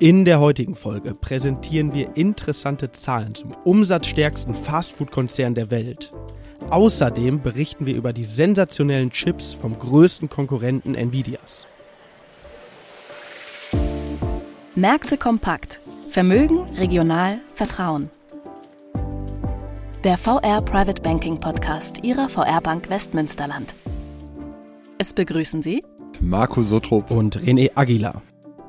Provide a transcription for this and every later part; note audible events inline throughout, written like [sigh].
In der heutigen Folge präsentieren wir interessante Zahlen zum umsatzstärksten Fastfood-Konzern der Welt. Außerdem berichten wir über die sensationellen Chips vom größten Konkurrenten Nvidias. Märkte kompakt. Vermögen, regional, Vertrauen. Der VR Private Banking Podcast Ihrer VR Bank Westmünsterland. Es begrüßen Sie Marco Sotrup und René Aguilar.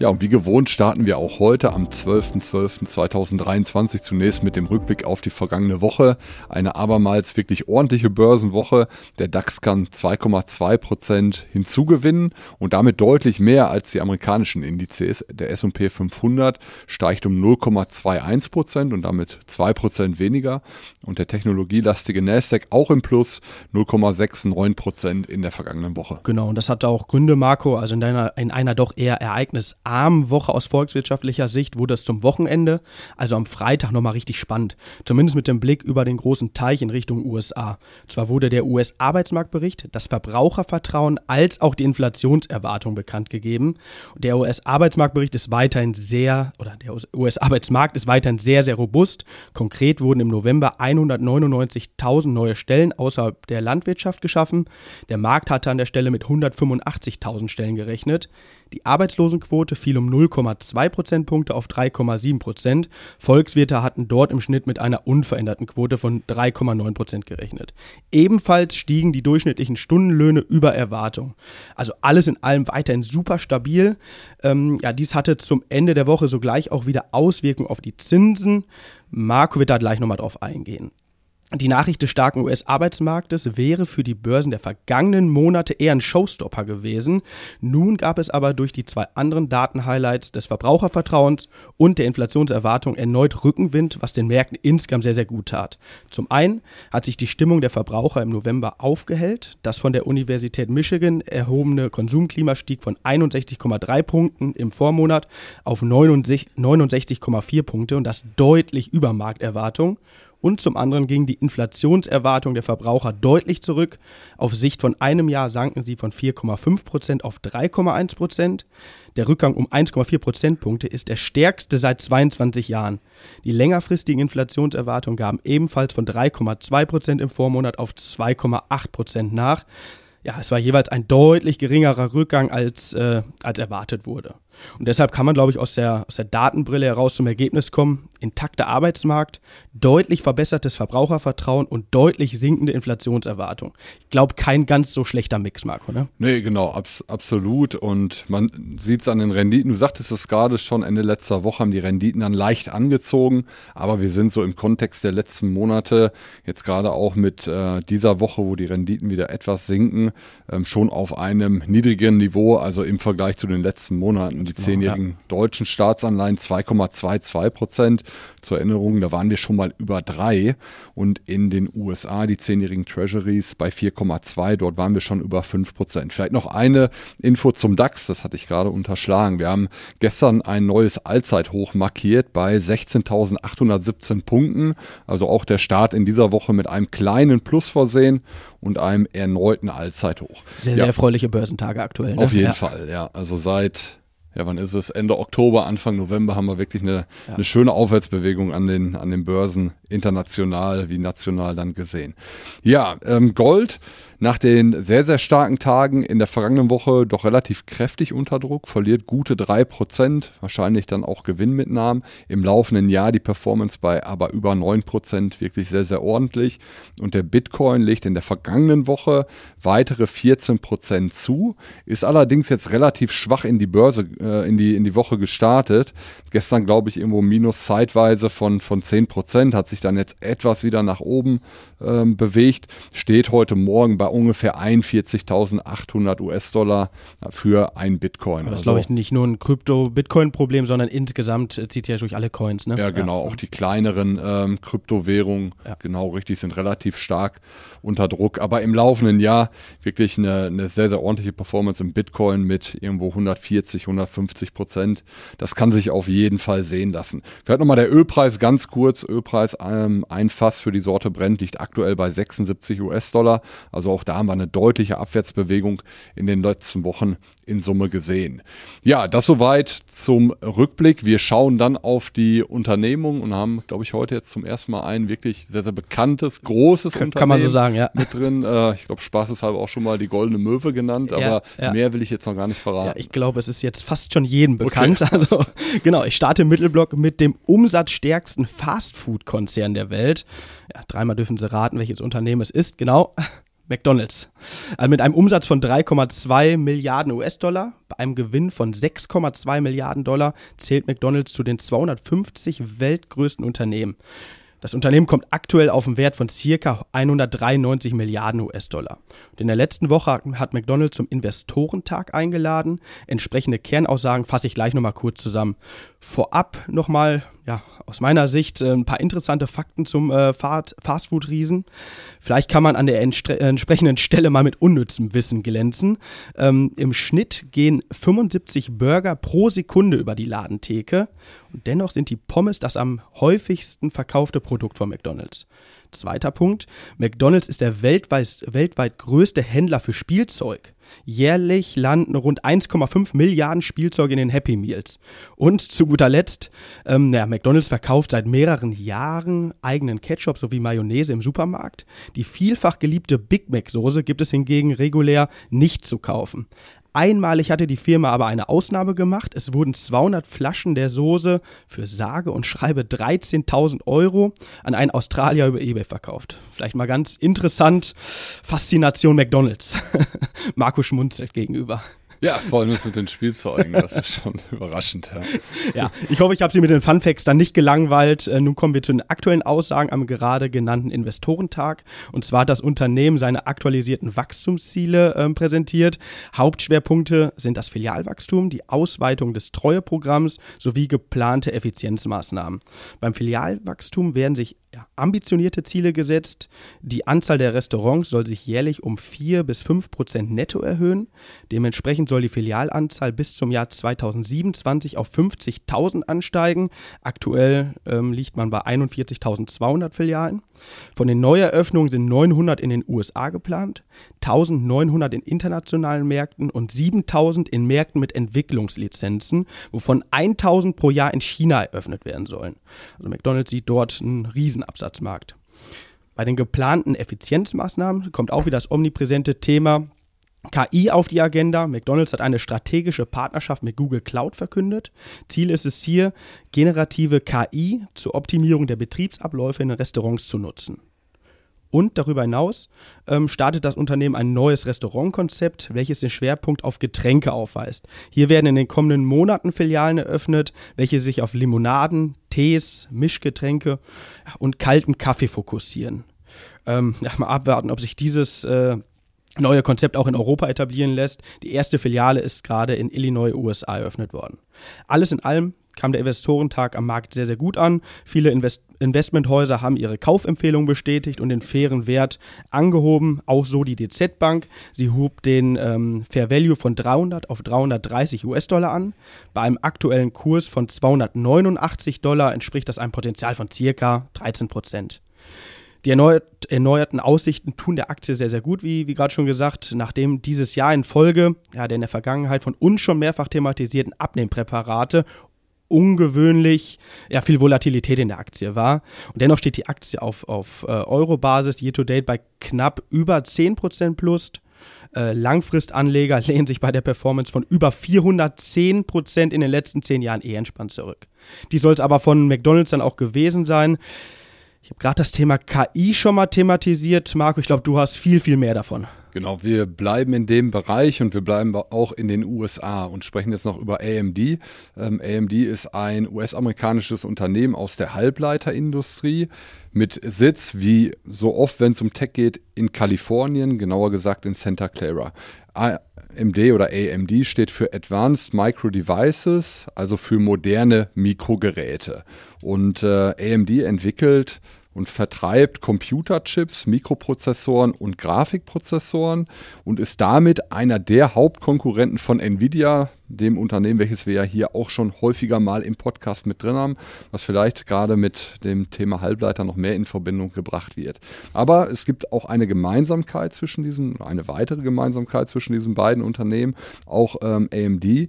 Ja, und wie gewohnt starten wir auch heute am 12.12.2023 zunächst mit dem Rückblick auf die vergangene Woche. Eine abermals wirklich ordentliche Börsenwoche. Der DAX kann 2,2 Prozent hinzugewinnen und damit deutlich mehr als die amerikanischen Indizes. Der S&P 500 steigt um 0,21 Prozent und damit 2 Prozent weniger. Und der technologielastige Nasdaq auch im Plus 0,69 Prozent in der vergangenen Woche. Genau, und das hatte auch Gründe, Marco. Also in, deiner, in einer doch eher ereignis armen Woche aus volkswirtschaftlicher Sicht wurde es zum Wochenende, also am Freitag nochmal richtig spannend. Zumindest mit dem Blick über den großen Teich in Richtung USA. Zwar wurde der US-Arbeitsmarktbericht, das Verbrauchervertrauen als auch die Inflationserwartung bekannt gegeben. Der US-Arbeitsmarktbericht ist weiterhin sehr, oder der US-Arbeitsmarkt ist weiterhin sehr, sehr robust. Konkret wurden im November 199.000 neue Stellen außerhalb der Landwirtschaft geschaffen. Der Markt hatte an der Stelle mit 185.000 Stellen gerechnet. Die Arbeitslosenquote fiel um 0,2 Prozentpunkte auf 3,7 Prozent. Volkswirte hatten dort im Schnitt mit einer unveränderten Quote von 3,9 Prozent gerechnet. Ebenfalls stiegen die durchschnittlichen Stundenlöhne über Erwartung. Also alles in allem weiterhin super stabil. Ähm, ja, dies hatte zum Ende der Woche sogleich auch wieder Auswirkungen auf die Zinsen. Marco wird da gleich nochmal drauf eingehen. Die Nachricht des starken US-Arbeitsmarktes wäre für die Börsen der vergangenen Monate eher ein Showstopper gewesen. Nun gab es aber durch die zwei anderen Datenhighlights des Verbrauchervertrauens und der Inflationserwartung erneut Rückenwind, was den Märkten insgesamt sehr, sehr gut tat. Zum einen hat sich die Stimmung der Verbraucher im November aufgehellt. Das von der Universität Michigan erhobene Konsumklima stieg von 61,3 Punkten im Vormonat auf 69,4 Punkte und das deutlich über Markterwartung und zum anderen ging die Inflationserwartung der Verbraucher deutlich zurück. Auf Sicht von einem Jahr sanken sie von 4,5 Prozent auf 3,1 Prozent. Der Rückgang um 1,4 Prozentpunkte ist der stärkste seit 22 Jahren. Die längerfristigen Inflationserwartungen gaben ebenfalls von 3,2 Prozent im Vormonat auf 2,8 Prozent nach. Ja, es war jeweils ein deutlich geringerer Rückgang als, äh, als erwartet wurde. Und deshalb kann man, glaube ich, aus der, aus der Datenbrille heraus zum Ergebnis kommen, intakter Arbeitsmarkt, deutlich verbessertes Verbrauchervertrauen und deutlich sinkende Inflationserwartung. Ich glaube, kein ganz so schlechter Mix, Marco, ne? Nee, genau, abs absolut. Und man sieht es an den Renditen. Du sagtest es gerade schon, Ende letzter Woche haben die Renditen dann leicht angezogen. Aber wir sind so im Kontext der letzten Monate, jetzt gerade auch mit äh, dieser Woche, wo die Renditen wieder etwas sinken, ähm, schon auf einem niedrigen Niveau, also im Vergleich zu den letzten Monaten die zehnjährigen ja. deutschen Staatsanleihen 2,22 Prozent. Zur Erinnerung, da waren wir schon mal über drei. Und in den USA die zehnjährigen Treasuries bei 4,2. Dort waren wir schon über 5 Prozent. Vielleicht noch eine Info zum DAX, das hatte ich gerade unterschlagen. Wir haben gestern ein neues Allzeithoch markiert bei 16.817 Punkten. Also auch der Start in dieser Woche mit einem kleinen Plus versehen und einem erneuten Allzeithoch. Sehr, sehr erfreuliche Börsentage aktuell. Ne? Auf jeden ja. Fall, ja. Also seit ja, wann ist es? Ende Oktober, Anfang November haben wir wirklich eine, ja. eine schöne Aufwärtsbewegung an den, an den Börsen, international wie national dann gesehen. Ja, ähm, Gold nach den sehr, sehr starken Tagen in der vergangenen Woche doch relativ kräftig unter Druck, verliert gute 3%, wahrscheinlich dann auch Gewinnmitnahmen. Im laufenden Jahr die Performance bei aber über 9%, wirklich sehr, sehr ordentlich. Und der Bitcoin legt in der vergangenen Woche weitere 14% zu, ist allerdings jetzt relativ schwach in die Börse, äh, in, die, in die Woche gestartet. Gestern, glaube ich, irgendwo minus zeitweise von, von 10%, hat sich sich dann jetzt etwas wieder nach oben ähm, bewegt, steht heute Morgen bei ungefähr 41.800 US-Dollar für ein Bitcoin. Aber das also, glaube ich nicht nur ein Krypto-Bitcoin-Problem, sondern insgesamt zieht ja durch alle Coins. Ne? Ja, genau. Ja. Auch die kleineren ähm, Kryptowährungen, ja. genau richtig, sind relativ stark unter Druck. Aber im laufenden Jahr wirklich eine, eine sehr, sehr ordentliche Performance im Bitcoin mit irgendwo 140, 150 Prozent. Das kann sich auf jeden Fall sehen lassen. Vielleicht nochmal der Ölpreis ganz kurz. Ölpreis ähm, ein Fass für die Sorte Brent liegt aktuell bei 76 US-Dollar. Also auch da haben wir eine deutliche Abwärtsbewegung in den letzten Wochen in Summe gesehen. Ja, das soweit zum Rückblick. Wir schauen dann auf die Unternehmung und haben, glaube ich, heute jetzt zum ersten Mal ein wirklich sehr, sehr bekanntes, großes kann, Unternehmen kann man so sagen, ja. mit drin. Äh, ich glaube, spaßeshalber auch schon mal die Goldene Möwe genannt, aber ja, ja. mehr will ich jetzt noch gar nicht verraten. Ja, ich glaube, es ist jetzt fast schon jedem bekannt. Okay. [laughs] Also, genau, ich starte im Mittelblock mit dem umsatzstärksten Fastfood-Konzern der Welt. Ja, dreimal dürfen Sie raten, welches Unternehmen es ist. Genau, [laughs] McDonald's. Also mit einem Umsatz von 3,2 Milliarden US-Dollar, bei einem Gewinn von 6,2 Milliarden Dollar zählt McDonald's zu den 250 weltgrößten Unternehmen. Das Unternehmen kommt aktuell auf einen Wert von circa 193 Milliarden US-Dollar. In der letzten Woche hat McDonald's zum Investorentag eingeladen. Entsprechende Kernaussagen fasse ich gleich nochmal kurz zusammen. Vorab nochmal, ja, aus meiner Sicht äh, ein paar interessante Fakten zum äh, Fastfood-Riesen. Vielleicht kann man an der entsprechenden Stelle mal mit unnützem Wissen glänzen. Ähm, Im Schnitt gehen 75 Burger pro Sekunde über die Ladentheke. Und dennoch sind die Pommes das am häufigsten verkaufte Produkt von McDonald's. Zweiter Punkt. McDonald's ist der weltweit, weltweit größte Händler für Spielzeug. Jährlich landen rund 1,5 Milliarden Spielzeuge in den Happy Meals. Und zu guter Letzt, ähm, ja, McDonald's verkauft seit mehreren Jahren eigenen Ketchup sowie Mayonnaise im Supermarkt. Die vielfach geliebte Big Mac Soße gibt es hingegen regulär nicht zu kaufen. Einmalig hatte die Firma aber eine Ausnahme gemacht. Es wurden 200 Flaschen der Soße für sage und schreibe 13.000 Euro an einen Australier über eBay verkauft. Vielleicht mal ganz interessant. Faszination McDonalds. [laughs] Marco schmunzelt gegenüber. Ja, vor allem mit den Spielzeugen, das ist schon [laughs] überraschend. Ja. ja, ich hoffe, ich habe Sie mit den Funfacts dann nicht gelangweilt. Äh, nun kommen wir zu den aktuellen Aussagen am gerade genannten Investorentag. Und zwar hat das Unternehmen seine aktualisierten Wachstumsziele äh, präsentiert. Hauptschwerpunkte sind das Filialwachstum, die Ausweitung des Treueprogramms sowie geplante Effizienzmaßnahmen. Beim Filialwachstum werden sich ambitionierte Ziele gesetzt. Die Anzahl der Restaurants soll sich jährlich um 4 bis 5 Prozent netto erhöhen. Soll die Filialanzahl bis zum Jahr 2027 auf 50.000 ansteigen. Aktuell ähm, liegt man bei 41.200 Filialen. Von den Neueröffnungen sind 900 in den USA geplant, 1900 in internationalen Märkten und 7000 in Märkten mit Entwicklungslizenzen, wovon 1000 pro Jahr in China eröffnet werden sollen. Also McDonald's sieht dort einen Riesenabsatzmarkt. Bei den geplanten Effizienzmaßnahmen kommt auch wieder das omnipräsente Thema KI auf die Agenda. McDonald's hat eine strategische Partnerschaft mit Google Cloud verkündet. Ziel ist es hier, generative KI zur Optimierung der Betriebsabläufe in Restaurants zu nutzen. Und darüber hinaus ähm, startet das Unternehmen ein neues Restaurantkonzept, welches den Schwerpunkt auf Getränke aufweist. Hier werden in den kommenden Monaten Filialen eröffnet, welche sich auf Limonaden, Tees, Mischgetränke und kalten Kaffee fokussieren. Ähm, ja, mal abwarten, ob sich dieses äh, neue Konzept auch in Europa etablieren lässt. Die erste Filiale ist gerade in Illinois, USA eröffnet worden. Alles in allem kam der Investorentag am Markt sehr, sehr gut an. Viele Invest Investmenthäuser haben ihre Kaufempfehlung bestätigt und den fairen Wert angehoben. Auch so die DZ Bank. Sie hob den ähm, Fair Value von 300 auf 330 US-Dollar an. Bei einem aktuellen Kurs von 289 Dollar entspricht das einem Potenzial von circa 13 Prozent. Die erneuert, erneuerten Aussichten tun der Aktie sehr, sehr gut, wie, wie gerade schon gesagt, nachdem dieses Jahr in Folge, ja, der in der Vergangenheit von uns schon mehrfach thematisierten Abnehmpräparate ungewöhnlich ja, viel Volatilität in der Aktie war. Und dennoch steht die Aktie auf, auf äh, Euro-Basis year-to-date bei knapp über 10% plus. Äh, Langfristanleger [laughs] lehnen sich bei der Performance von über 410% in den letzten zehn Jahren eher entspannt zurück. Die soll es aber von McDonalds dann auch gewesen sein. Ich habe gerade das Thema KI schon mal thematisiert. Marco, ich glaube, du hast viel, viel mehr davon. Genau, wir bleiben in dem Bereich und wir bleiben auch in den USA und sprechen jetzt noch über AMD. Ähm, AMD ist ein US-amerikanisches Unternehmen aus der Halbleiterindustrie mit Sitz, wie so oft, wenn es um Tech geht, in Kalifornien, genauer gesagt in Santa Clara. AMD oder AMD steht für Advanced Micro Devices, also für moderne Mikrogeräte. Und äh, AMD entwickelt und vertreibt Computerchips, Mikroprozessoren und Grafikprozessoren und ist damit einer der Hauptkonkurrenten von Nvidia, dem Unternehmen, welches wir ja hier auch schon häufiger mal im Podcast mit drin haben, was vielleicht gerade mit dem Thema Halbleiter noch mehr in Verbindung gebracht wird. Aber es gibt auch eine Gemeinsamkeit zwischen diesen, eine weitere Gemeinsamkeit zwischen diesen beiden Unternehmen, auch ähm, AMD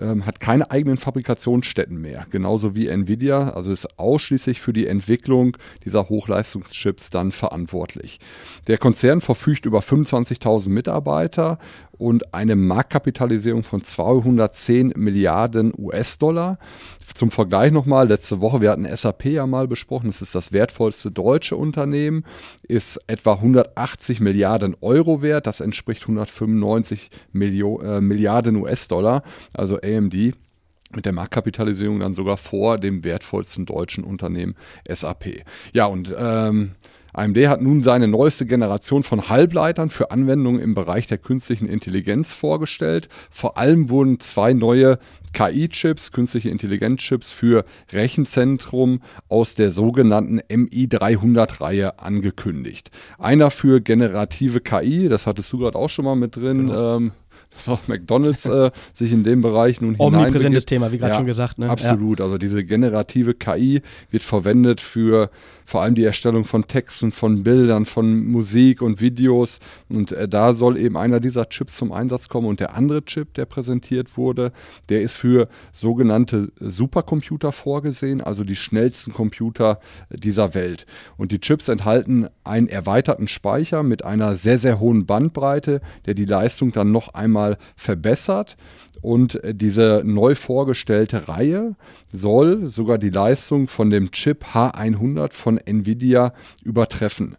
ähm, hat keine eigenen Fabrikationsstätten mehr, genauso wie Nvidia, also ist ausschließlich für die Entwicklung dieser Hochleistungschips dann verantwortlich. Der Konzern verfügt über 25.000 Mitarbeiter und eine Marktkapitalisierung von 210 Milliarden US-Dollar. Zum Vergleich nochmal, letzte Woche, wir hatten SAP ja mal besprochen, es ist das wertvollste deutsche Unternehmen, ist etwa 180 Milliarden Euro wert, das entspricht 195 Millio äh, Milliarden US-Dollar, also AMD mit der Marktkapitalisierung dann sogar vor dem wertvollsten deutschen Unternehmen SAP. Ja, und ähm, AMD hat nun seine neueste Generation von Halbleitern für Anwendungen im Bereich der künstlichen Intelligenz vorgestellt. Vor allem wurden zwei neue KI-Chips, künstliche Intelligenz-Chips für Rechenzentrum aus der sogenannten MI300-Reihe angekündigt. Einer für generative KI, das hattest du gerade auch schon mal mit drin, genau. ähm, dass auch McDonalds äh, sich in dem Bereich nun Omnipräsentes Thema, wie gerade ja, schon gesagt. Ne? Absolut. Ja. Also diese generative KI wird verwendet für vor allem die Erstellung von Texten, von Bildern, von Musik und Videos. Und äh, da soll eben einer dieser Chips zum Einsatz kommen. Und der andere Chip, der präsentiert wurde, der ist für sogenannte Supercomputer vorgesehen, also die schnellsten Computer dieser Welt. Und die Chips enthalten einen erweiterten Speicher mit einer sehr, sehr hohen Bandbreite, der die Leistung dann noch einmal verbessert. Und äh, diese neu vorgestellte Reihe soll sogar die Leistung von dem Chip H100 von Nvidia übertreffen.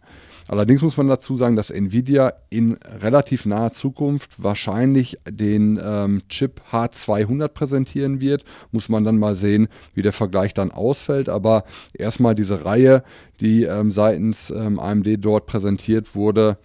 Allerdings muss man dazu sagen, dass Nvidia in relativ naher Zukunft wahrscheinlich den ähm, Chip H200 präsentieren wird. Muss man dann mal sehen, wie der Vergleich dann ausfällt. Aber erstmal diese Reihe, die ähm, seitens ähm, AMD dort präsentiert wurde,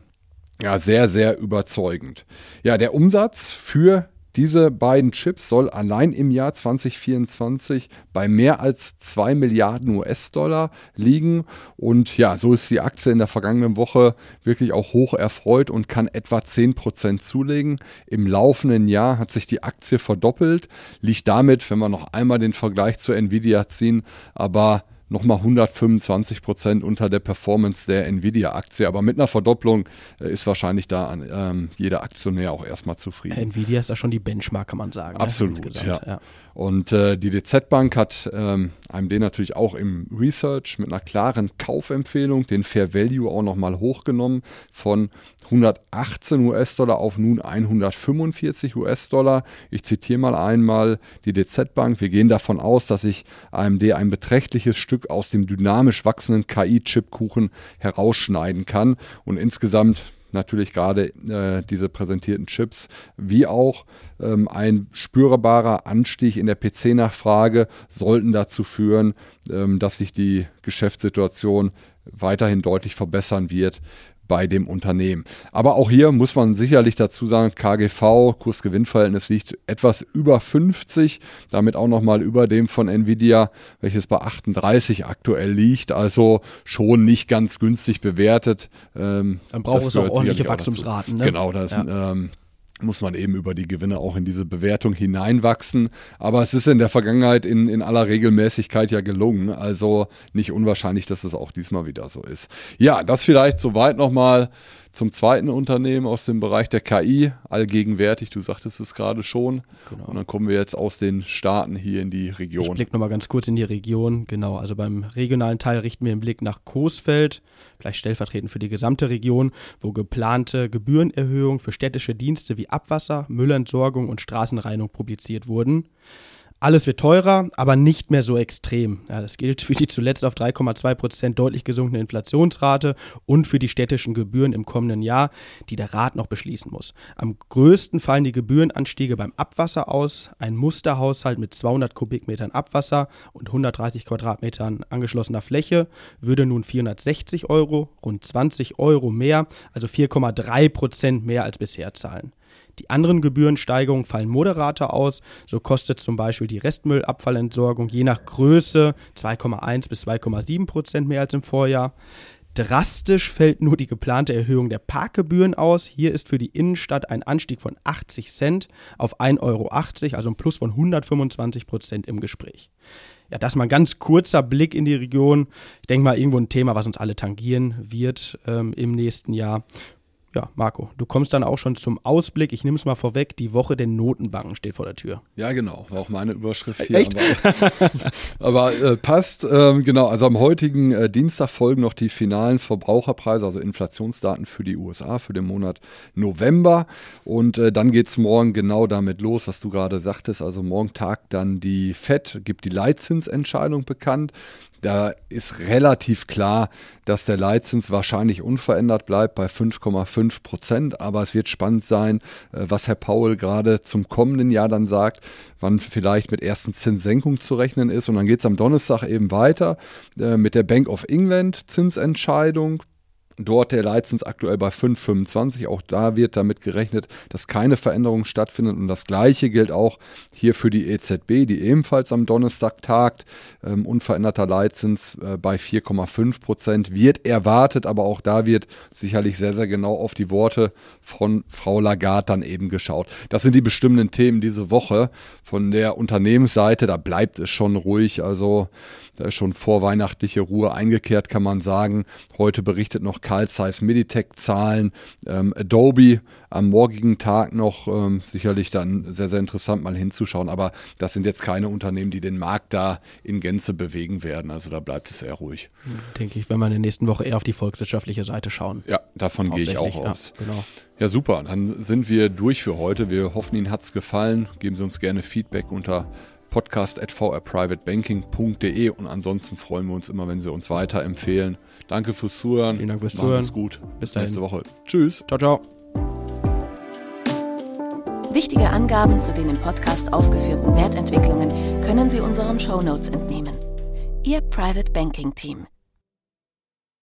ja, sehr, sehr überzeugend. Ja, der Umsatz für diese beiden Chips soll allein im Jahr 2024 bei mehr als 2 Milliarden US-Dollar liegen. Und ja, so ist die Aktie in der vergangenen Woche wirklich auch hoch erfreut und kann etwa 10% zulegen. Im laufenden Jahr hat sich die Aktie verdoppelt, liegt damit, wenn wir noch einmal den Vergleich zu Nvidia ziehen, aber nochmal 125 Prozent unter der Performance der Nvidia-Aktie. Aber mit einer Verdopplung äh, ist wahrscheinlich da ähm, jeder Aktionär auch erstmal zufrieden. Nvidia ist da schon die Benchmark, kann man sagen. Ne? Absolut, ne? ja. ja. Und äh, die DZ Bank hat ähm, AMD natürlich auch im Research mit einer klaren Kaufempfehlung den Fair Value auch nochmal hochgenommen von 118 US-Dollar auf nun 145 US-Dollar. Ich zitiere mal einmal die DZ Bank. Wir gehen davon aus, dass sich AMD ein beträchtliches Stück aus dem dynamisch wachsenden KI-Chipkuchen herausschneiden kann und insgesamt natürlich gerade äh, diese präsentierten Chips, wie auch ähm, ein spürbarer Anstieg in der PC-Nachfrage sollten dazu führen, ähm, dass sich die Geschäftssituation weiterhin deutlich verbessern wird bei dem Unternehmen. Aber auch hier muss man sicherlich dazu sagen, KGV, Kursgewinnverhältnis liegt etwas über 50, damit auch nochmal über dem von Nvidia, welches bei 38 aktuell liegt, also schon nicht ganz günstig bewertet. Ähm, Dann braucht es auch ordentliche Wachstumsraten. Ne? Genau, das ja. ähm, muss man eben über die Gewinne auch in diese Bewertung hineinwachsen. Aber es ist in der Vergangenheit in, in aller Regelmäßigkeit ja gelungen. Also nicht unwahrscheinlich, dass es auch diesmal wieder so ist. Ja, das vielleicht soweit nochmal zum zweiten Unternehmen aus dem Bereich der KI, allgegenwärtig, du sagtest es gerade schon. Genau. Und dann kommen wir jetzt aus den Staaten hier in die Region. Ich blicke nochmal ganz kurz in die Region. Genau, also beim regionalen Teil richten wir den Blick nach Coesfeld, vielleicht stellvertretend für die gesamte Region, wo geplante Gebührenerhöhungen für städtische Dienste wie Abwasser, Müllentsorgung und Straßenreinigung publiziert wurden. Alles wird teurer, aber nicht mehr so extrem. Ja, das gilt für die zuletzt auf 3,2 Prozent deutlich gesunkene Inflationsrate und für die städtischen Gebühren im kommenden Jahr, die der Rat noch beschließen muss. Am größten fallen die Gebührenanstiege beim Abwasser aus. Ein Musterhaushalt mit 200 Kubikmetern Abwasser und 130 Quadratmetern angeschlossener Fläche würde nun 460 Euro, rund 20 Euro mehr, also 4,3 Prozent mehr als bisher zahlen. Die anderen Gebührensteigerungen fallen moderater aus. So kostet zum Beispiel die Restmüllabfallentsorgung je nach Größe 2,1 bis 2,7 Prozent mehr als im Vorjahr. Drastisch fällt nur die geplante Erhöhung der Parkgebühren aus. Hier ist für die Innenstadt ein Anstieg von 80 Cent auf 1,80 Euro, also ein Plus von 125 Prozent im Gespräch. Ja, das mal ein ganz kurzer Blick in die Region. Ich denke mal, irgendwo ein Thema, was uns alle tangieren wird ähm, im nächsten Jahr ja, Marco, du kommst dann auch schon zum Ausblick. Ich nehme es mal vorweg, die Woche der Notenbanken steht vor der Tür. Ja, genau, war auch meine Überschrift hier. Echt? Aber, [laughs] aber äh, passt, ähm, genau, also am heutigen äh, Dienstag folgen noch die finalen Verbraucherpreise, also Inflationsdaten für die USA für den Monat November. Und äh, dann geht es morgen genau damit los, was du gerade sagtest. Also morgen tagt dann die FED, gibt die Leitzinsentscheidung bekannt. Da ist relativ klar, dass der Leitzins wahrscheinlich unverändert bleibt bei 5,5 Prozent. Aber es wird spannend sein, äh, was Herr Paul gerade zum kommenden Jahr dann sagt, wann vielleicht mit ersten Zinssenkungen zu rechnen ist. Und dann geht es am Donnerstag eben weiter äh, mit der Bank of England Zinsentscheidung. Dort der Leitzins aktuell bei 5,25. Auch da wird damit gerechnet, dass keine Veränderung stattfindet. Und das Gleiche gilt auch hier für die EZB, die ebenfalls am Donnerstag tagt. Ähm, unveränderter Leitzins äh, bei 4,5 Prozent wird erwartet, aber auch da wird sicherlich sehr, sehr genau auf die Worte von Frau Lagarde dann eben geschaut. Das sind die bestimmenden Themen diese Woche. Von der Unternehmensseite, da bleibt es schon ruhig. Also da ist schon vorweihnachtliche Ruhe eingekehrt, kann man sagen. Heute berichtet noch Carl Zeiss Meditech Zahlen. Ähm, Adobe am morgigen Tag noch ähm, sicherlich dann sehr, sehr interessant mal hinzuschauen. Aber das sind jetzt keine Unternehmen, die den Markt da in Gänze bewegen werden. Also da bleibt es eher ruhig. Denke ich, wenn wir in der nächsten Woche eher auf die volkswirtschaftliche Seite schauen. Ja, davon gehe ich auch aus. Ja, genau. Ja, super. Dann sind wir durch für heute. Wir hoffen, Ihnen hat es gefallen. Geben Sie uns gerne Feedback unter podcast.vrprivatebanking.de und ansonsten freuen wir uns immer, wenn Sie uns weiterempfehlen. Danke fürs Zuhören. Vielen Dank fürs Machen Zuhören. es gut. Bis dahin. nächste Woche. Tschüss. Ciao, ciao. Wichtige Angaben zu den im Podcast aufgeführten Wertentwicklungen können Sie unseren Shownotes entnehmen. Ihr Private Banking Team.